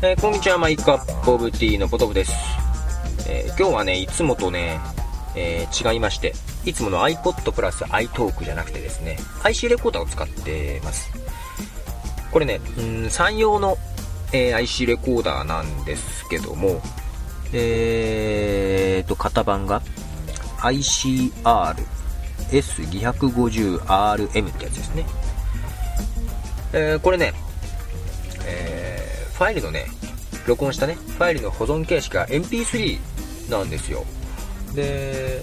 えー、こんにちは、マイクアップオブティーのポトフです。えー、今日はね、いつもとね、えー、違いまして、いつもの iPod プラス iTalk じゃなくてですね、IC レコーダーを使ってます。これね、ん山陽の、え IC レコーダーなんですけども、えーと、型番が ICR S250RM ってやつですね。え、これね、ファイルのね、録音したね、ファイルの保存形式が MP3 なんですよ。で、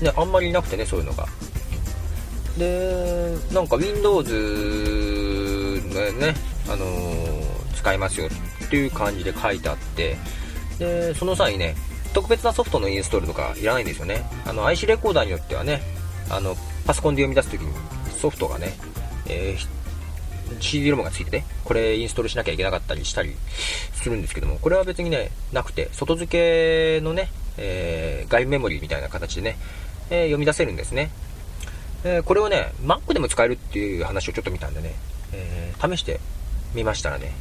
ね、あんまりいなくてね、そういうのが。で、なんか Windows でね、あのー、使えますよっていう感じで書いてあって、で、その際ね、特別なソフトのインストールとかいらないんですよね。あの、IC レコーダーによってはね、あの、パソコンで読み出すときにソフトがね、えー、CD ロムがついてね、これインストールしなきゃいけなかったりしたりするんですけども、これは別にね、なくて、外付けのね、えー、外部メモリーみたいな形でね、えー、読み出せるんですね。えこれをね、Mac でも使えるっていう話をちょっと見たんでね、え試してみましたらね、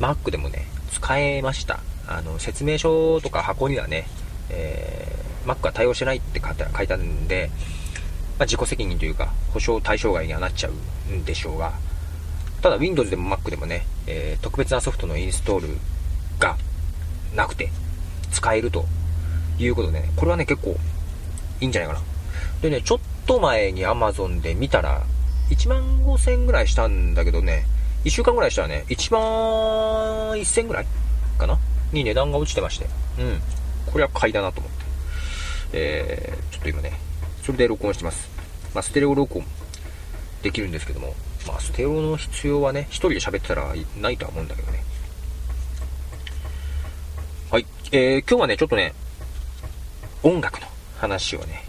Mac でもね、使えました。あの、説明書とか箱にはね、え、Mac は対応してないって書いて書いたんで、まあ、自己責任というか、保証対象外にはなっちゃうんでしょうが、ただ Windows でも Mac でもね、えー、特別なソフトのインストールがなくて使えるということでね、これはね、結構いいんじゃないかな。でね、ちょっと前に Amazon で見たら、1万5000円ぐらいしたんだけどね、1週間ぐらいしたらね、1万1000ぐらいかな？に値段が落ちてまして。うん。これは買いだなと思って。えー、ちょっと今ね、それで録音してます。まあ、ステレオ録音できるんですけども、まあ、ステレオの必要はね、一人で喋ってたらないとは思うんだけどね。はい。えー、今日はね、ちょっとね、音楽の話をね、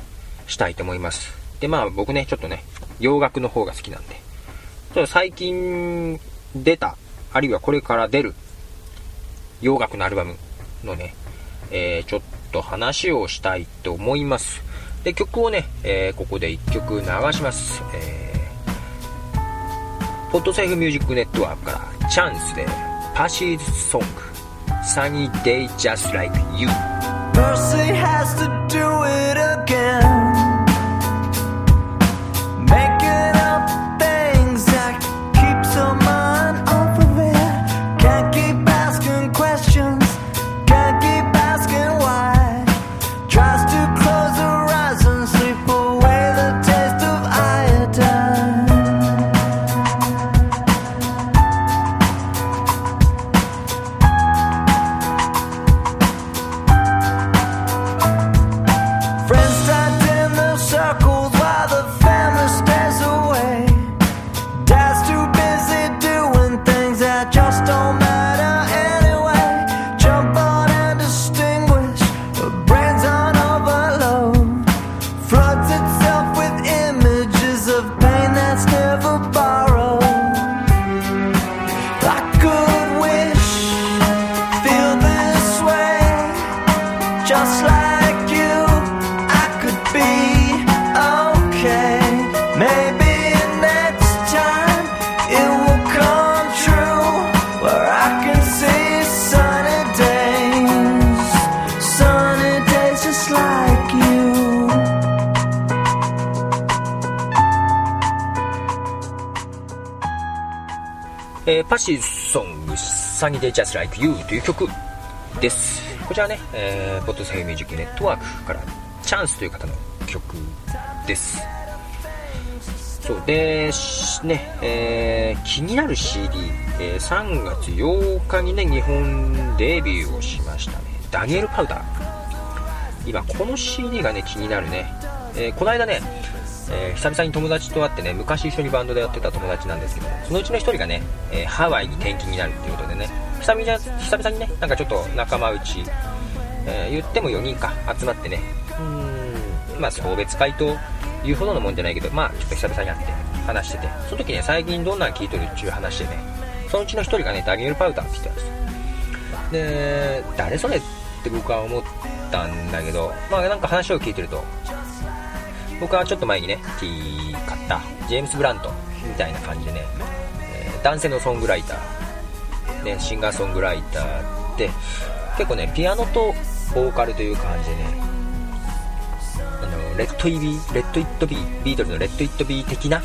したいと思います。で、まあ僕ね、ちょっとね、洋楽の方が好きなんで、ちょっと最近出た、あるいはこれから出る洋楽のアルバムのね、えー、ちょっと話をしたいと思います。で、曲をね、えー、ここで1曲流します。えー、ホットセーフミュージックネットワークからチャンスでパシーズソング Sunny Day Just Like You Mercy has to do it again えーパシーソング、サニーデイジャスライクユーという曲です。こちらね、えー、ポッドセイミュージックネットワークからチャンスという方の曲です。そう、で、ね、えー、気になる CD、えー、3月8日にね、日本デビューをしましたね。ダニエル・パウダー。今、この CD がね、気になるね。えー、この間ね、えー、久々に友達と会ってね、昔一緒にバンドでやってた友達なんですけども、そのうちの1人がね、えー、ハワイに転勤になるっていうことでね、久々に久々にね、なんかちょっと仲間内、えー、言っても4人か、集まってね、うん、まあ送別会というほどのもんじゃないけど、まあちょっと久々に会って話してて、その時ね、最近どんなの聞いとるっていう話でね、そのうちの1人がね、ダニエル・パウダーって言ってたんですよ。で、誰それって僕は思ったんだけど、まあなんか話を聞いてると、僕はちょっと前にね、T 買ったジェームス・ブラントみたいな感じでね、えー、男性のソングライターね、シンガーソングライターで、結構ね、ピアノとボーカルという感じでね、あの、レットイビー、レットイットビー、ビートルズのレットイットビー的な、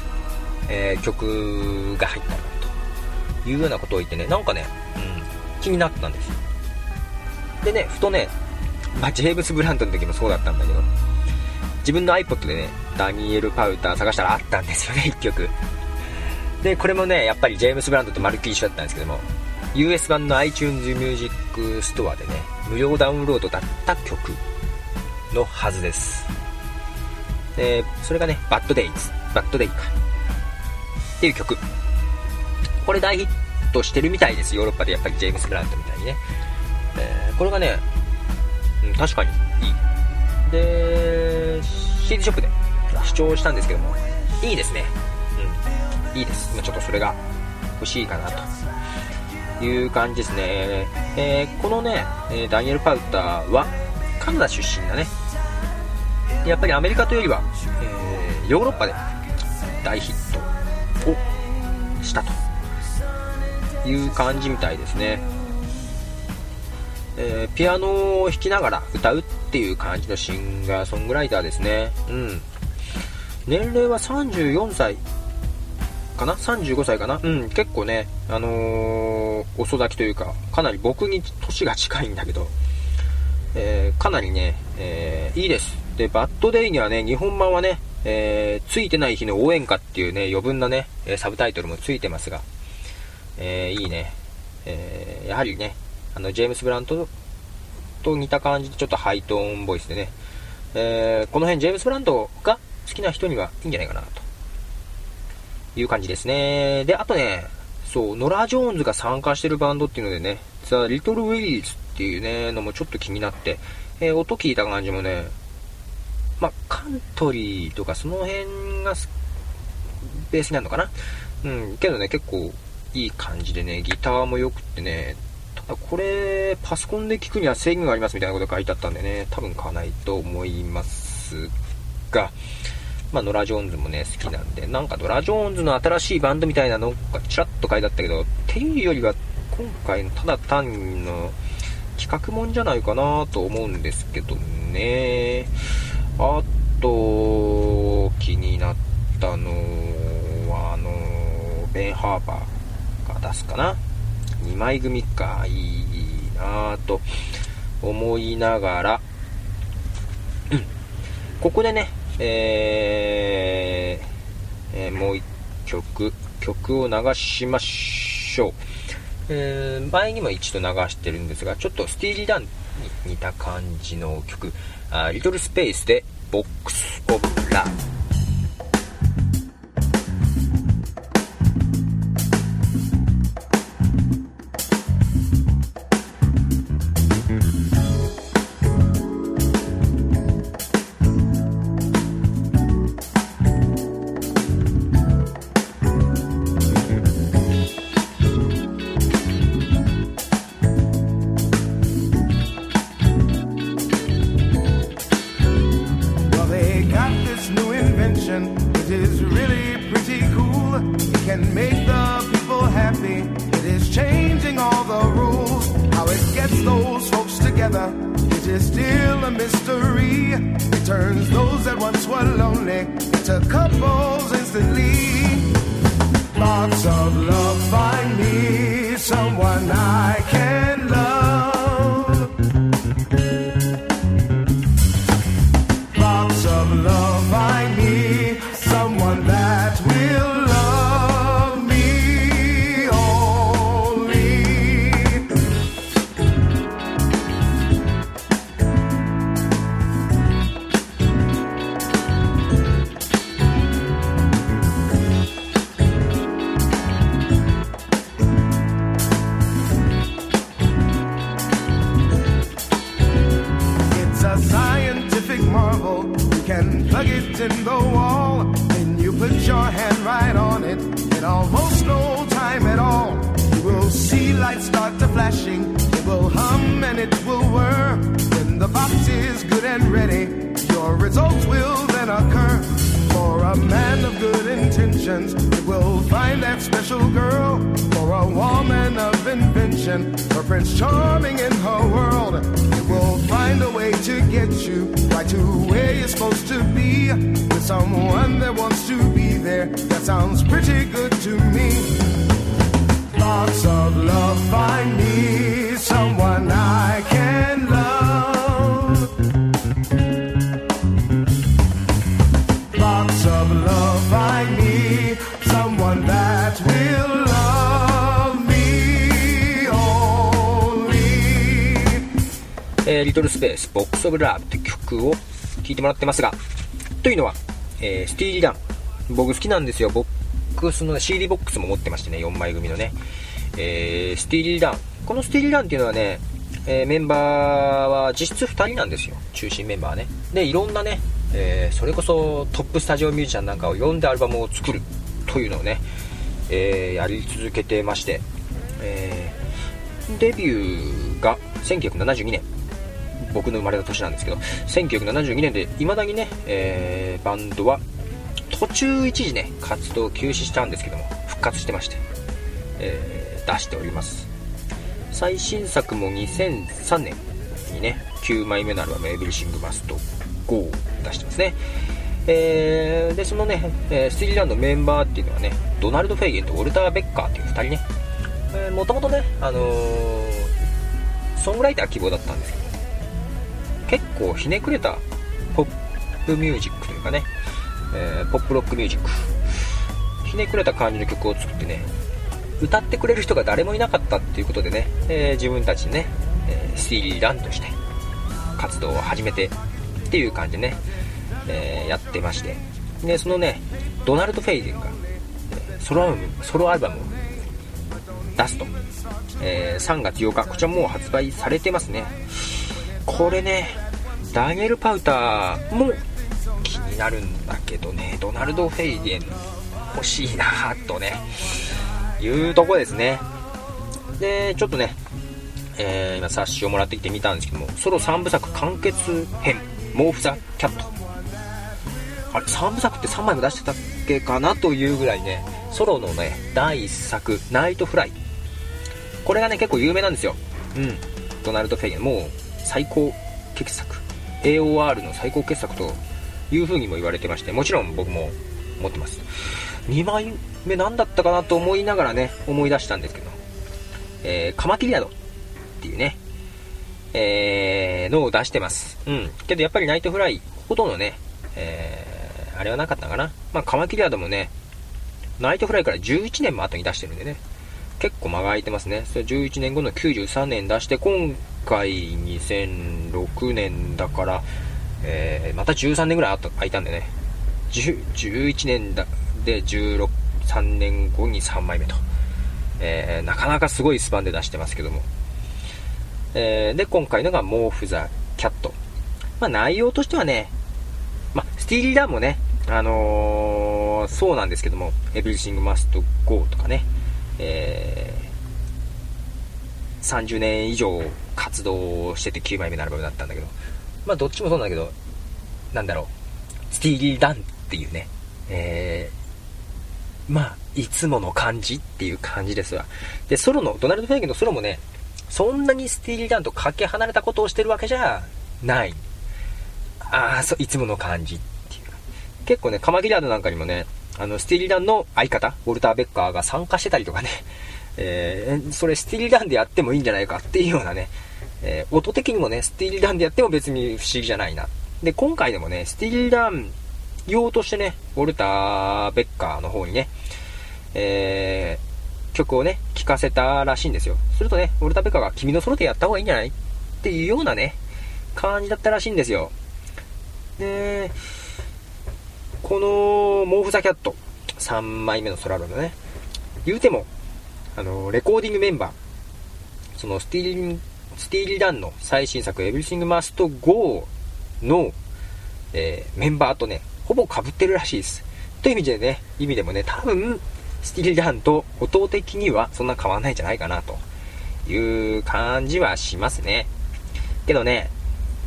えー、曲が入ったなというようなことを言ってね、なんかね、うん、気になったんですよ。でね、ふとね、まあ、ジェームス・ブラントの時もそうだったんだけど、自分の iPod でね、ダニエル・パウター探したらあったんですよね、1曲。で、これもね、やっぱりジェームス・ブランドとまるっきり一緒だったんですけども、US 版の iTunes Music Store でね、無料ダウンロードだった曲のはずです。で、それがね、Bad Days、Bad Day か。っていう曲。これ大ヒットしてるみたいです、ヨーロッパでやっぱりジェームス・ブランドみたいにね。え、これがね、うん、確かにいい。で、CD ショップで視聴したんですけども、いいですねうん。いいです。今ちょっとそれが欲しいかなという感じですね。えー、このね、ダニエル・パウターはカナダ出身だね。やっぱりアメリカというよりは、えー、ヨーロッパで大ヒットをしたという感じみたいですね。えー、ピアノを弾きながら歌うっっていう感じのシンガーソングライターですね。うん。年齢は34歳かな ?35 歳かな？うん、結構ね、あのー、遅咲きというか、かなり僕に年が近いんだけど、えー、かなりね、えー、いいです。で、バッドデイにはね、日本版はね、えー、ついてない日の応援歌っていうね、余分なね、サブタイトルもついてますが、え、いいね。え、やはりね、あの、ジェームス・ブラントと似た感じでちょっとハイトーンボイスでね、えー、この辺ジェームス・ブラントが好きな人にはいいんじゃないかなという感じですね。で、あとね、そう、ノラ・ジョーンズが参加してるバンドっていうのでね、ザ・リトル・ウェリーズっていうね、のもちょっと気になって、えー、音聞いた感じもね、まあ、カントリーとかその辺がベースになるのかなうん、けどね、結構いい感じでね、ギターも良くってね、これ、パソコンで聞くには制限がありますみたいなこと書いてあったんでね、多分買わないと思いますが、まあ、ノラ・ジョーンズもね、好きなんで、なんかノラ・ジョーンズの新しいバンドみたいなのがちらっと書いてあったけど、っていうよりは、今回のただ単の企画もんじゃないかなと思うんですけどね。あと、気になったのは、あの、ベン・ハーバーが出すかな。2枚組か、いいなぁと思いながら、うん。ここでね、えー、えー、もう一曲、曲を流しましょう。えー、前にも一度流してるんですが、ちょっとスティーリー・ダンに似た感じの曲、あリトルスペースで、ボックス・オブ・ラブ。Lots of love, find me someone I can. It will find that special girl for a woman of invention. her Prince Charming in her world. It will find a way to get you right to where you're supposed to be with someone that wants to be there. That sounds pretty good to me. Lots of love, find me someone I can えー、リトルスペース、ボックスオブラブって曲を聴いてもらってますが、というのは、えー、スティーリーダン。僕好きなんですよ。ボックスの、CD ボックスも持ってましてね、4枚組のね。えー、スティーリーダン。このスティーリーダンっていうのはね、え、メンバーは実質2人なんですよ。中心メンバーね。で、いろんなね、え、それこそトップスタジオミュージシャンなんかを呼んでアルバムを作るというのをね、えー、やり続けてまして、えー、デビューが1972年。僕の生まれた年なんですけど、1972年で、未だにね、えー、バンドは、途中一時ね、活動休止したんですけども、復活してまして、えー、出しております。最新作も2003年にね、9枚目のアルバム、エビルシングマスト5を出してますね。えー、で、そのね、えスリーランドのメンバーっていうのはね、ドナルド・フェイゲンとウォルター・ベッカーっていう2人ね、もともとね、あのーソングライター希望だったんですけど、結構ひねくれたポップミュージックというかね、えーポップロックミュージック。ひねくれた感じの曲を作ってね歌ってくれる人が誰もいなかったっていうことでね、えー自分たちでね、えースティーリーランとして活動を始めてっていう感じでね、えーやってまして。でそのねドナルド・フェイゲンがソロアルバムソロアルバムを出すと、えー3月8日こちらもう発売されてますね。これねダニエル・パウターも気になるんだけどねドナルド・フェイゲン欲しいなぁとねいうとこですね。でちょっとね、えー今冊子をもらってきてみたんですけどもソロ3部作完結編「モーフ・ザ・キャット」あれ3部作って3枚も出してたっけかなというぐらいねソロのね第1作「ナイト・フライ」これがね結構有名なんですよ。うん。ドナルド・フェイゲン。もう最高傑作。AOR の最高傑作という風にも言われてましてもちろん僕も持ってます。2枚目何だったかなと思いながらね思い出したんですけど、えーカマキリアドっていうねえーのを出してます。うん。けどやっぱりナイトフライほどのねえーあれはなかったかな？まあカマキリアドもねナイトフライから11年も後に出してるんでね結構間が空いてますね。それ11年後の93年出して、今回2006年だから、えーまた13年ぐらい空いたんでね。11年だで16、3年後に3枚目と。えーなかなかすごいスパンで出してますけども。えーで、今回のがモーフ・ザ・キャット。まあ内容としてはね、まあ、スティーリー・ダンもね、あのーそうなんですけども、エブリシング・マスト・ゴーとかね、えー30年以上活動してて9枚目のアルバムだったんだけど、まあどっちもそうなんだけど、なんだろう、スティーリー・ダンっていうね、えーまあ、いつもの感じっていう感じですわ。で、ソロの、ドナルド・フェイゲンのソロもね、そんなにスティーリー・ダンとかけ離れたことをしてるわけじゃない。ああ、そう、いつもの感じっ。結構ね、カマキリアードなんかにもね、あの、スティーリダンの相方、ウォルター・ベッカーが参加してたりとかね、えーそれスティーリダンでやってもいいんじゃないかっていうようなね、えー音的にもね、スティーリダンでやっても別に不思議じゃないな。で、今回でもね、スティーリダン用としてね、ウォルター・ベッカーの方にね、えー曲をね、聴かせたらしいんですよ。するとね、ウォルター・ベッカーが君のソロでやった方がいいんじゃないっていうようなね、感じだったらしいんですよ。で、この、モーフ・ザ・キャット、3枚目のソロアルバムね、言うても、あの、レコーディングメンバー、そのスティーリン、スティーリー・ダンの最新作、エブリシング・マスト・ゴーの、えーメンバーとね、ほぼ被ってるらしいです。という意味でね、意味でもね、多分、スティーリー・ダンと音的にはそんな変わんないんじゃないかな、という感じはしますね。けどね、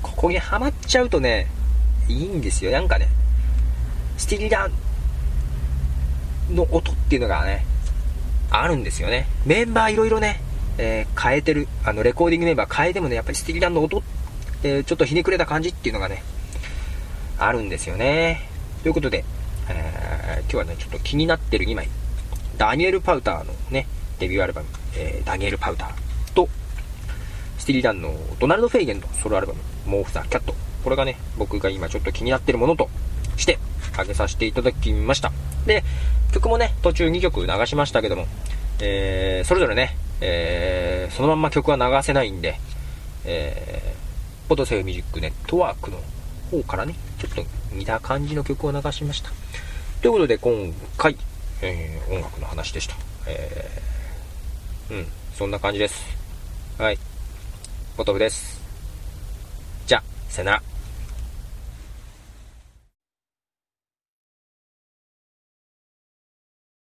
ここにハマっちゃうとね、いいんですよ。なんかね、スティリー・ダンの音っていうのがね、あるんですよね。メンバーいろいろね、えー、変えてる、あの、レコーディングメンバー変えてもね、やっぱりスティリランの音、えー、ちょっとひねくれた感じっていうのがね、あるんですよね。ということで、えー、今日はね、ちょっと気になってる2枚。ダニエル・パウターのね、デビューアルバム、えー、ダニエル・パウターと、スティリランのドナルド・フェイゲンのソロアルバム、モーフ・ザ・キャット。これがね、僕が今ちょっと気になってるものとして、あげさせていただきました。で、曲もね、途中2曲流しましたけども、えー、それぞれね、えー、そのまんま曲は流せないんで、えー、ポトセウミュージックネットワークの方からね、ちょっと似た感じの曲を流しました。ということで、今回、えー、音楽の話でした。えー、うん、そんな感じです。はい。ポトフです。じゃあ、さよなら。